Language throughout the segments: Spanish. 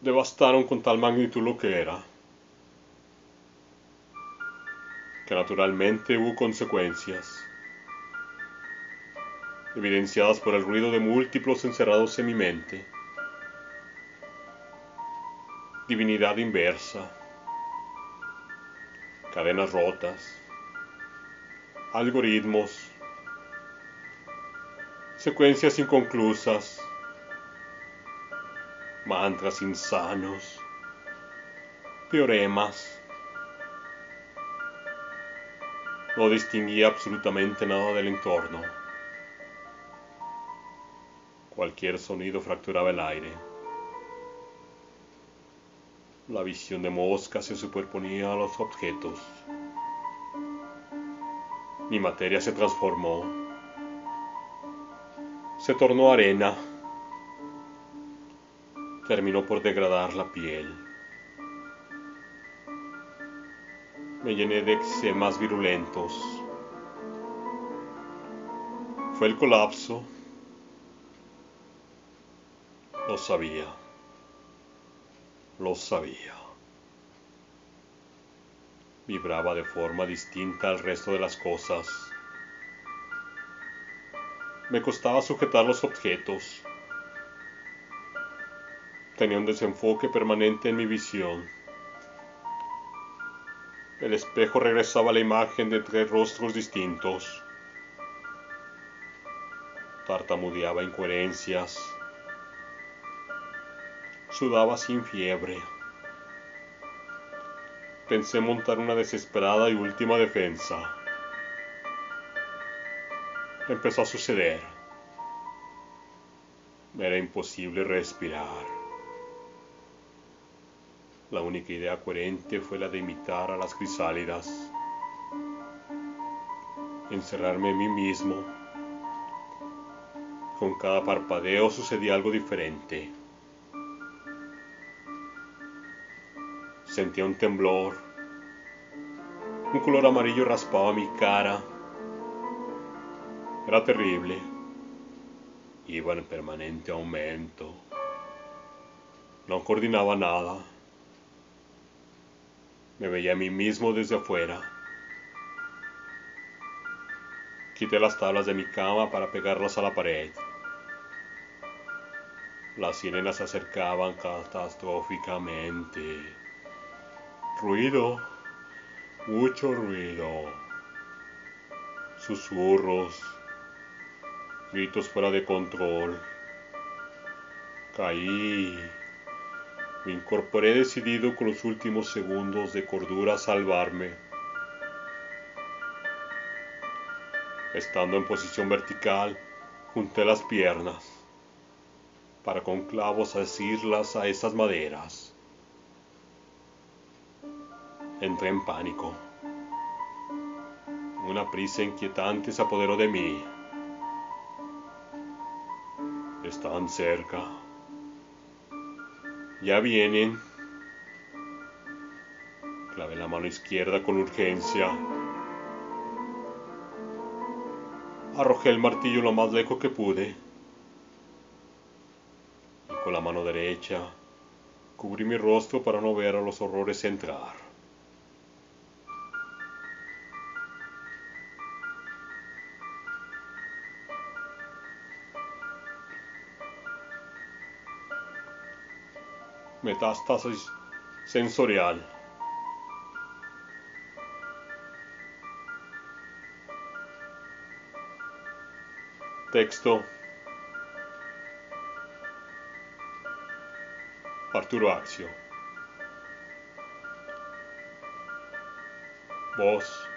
devastaron con tal magnitud lo que era, que naturalmente hubo consecuencias, evidenciadas por el ruido de múltiplos encerrados en mi mente, divinidad inversa, cadenas rotas, algoritmos, secuencias inconclusas, mantras insanos, teoremas. No distinguía absolutamente nada del entorno. Cualquier sonido fracturaba el aire. La visión de mosca se superponía a los objetos. Mi materia se transformó. Se tornó arena. Terminó por degradar la piel. Me llené de eczemas virulentos. Fue el colapso. Lo sabía. Lo sabía. Vibraba de forma distinta al resto de las cosas. Me costaba sujetar los objetos. Tenía un desenfoque permanente en mi visión. El espejo regresaba a la imagen de tres rostros distintos. Tartamudeaba incoherencias. Sudaba sin fiebre. Pensé montar una desesperada y última defensa. Empezó a suceder. Era imposible respirar. La única idea coherente fue la de imitar a las crisálidas. Encerrarme en mí mismo. Con cada parpadeo sucedía algo diferente. Sentía un temblor. Un color amarillo raspaba mi cara. Era terrible. Iba en permanente aumento. No coordinaba nada. Me veía a mí mismo desde afuera. Quité las tablas de mi cama para pegarlas a la pared. Las sirenas se acercaban catastróficamente. Ruido, mucho ruido. Susurros, gritos fuera de control. Caí. Me incorporé decidido con los últimos segundos de cordura a salvarme. Estando en posición vertical, junté las piernas para con clavos asirlas a esas maderas. Entré en pánico. Una prisa inquietante se apoderó de mí. Estaban cerca. Ya vienen. Clavé la mano izquierda con urgencia. Arrojé el martillo lo más lejos que pude. Y con la mano derecha cubrí mi rostro para no ver a los horrores entrar. metastasi sensoriali. Testo Arturo Axio. Boss.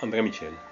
Andrea Miceli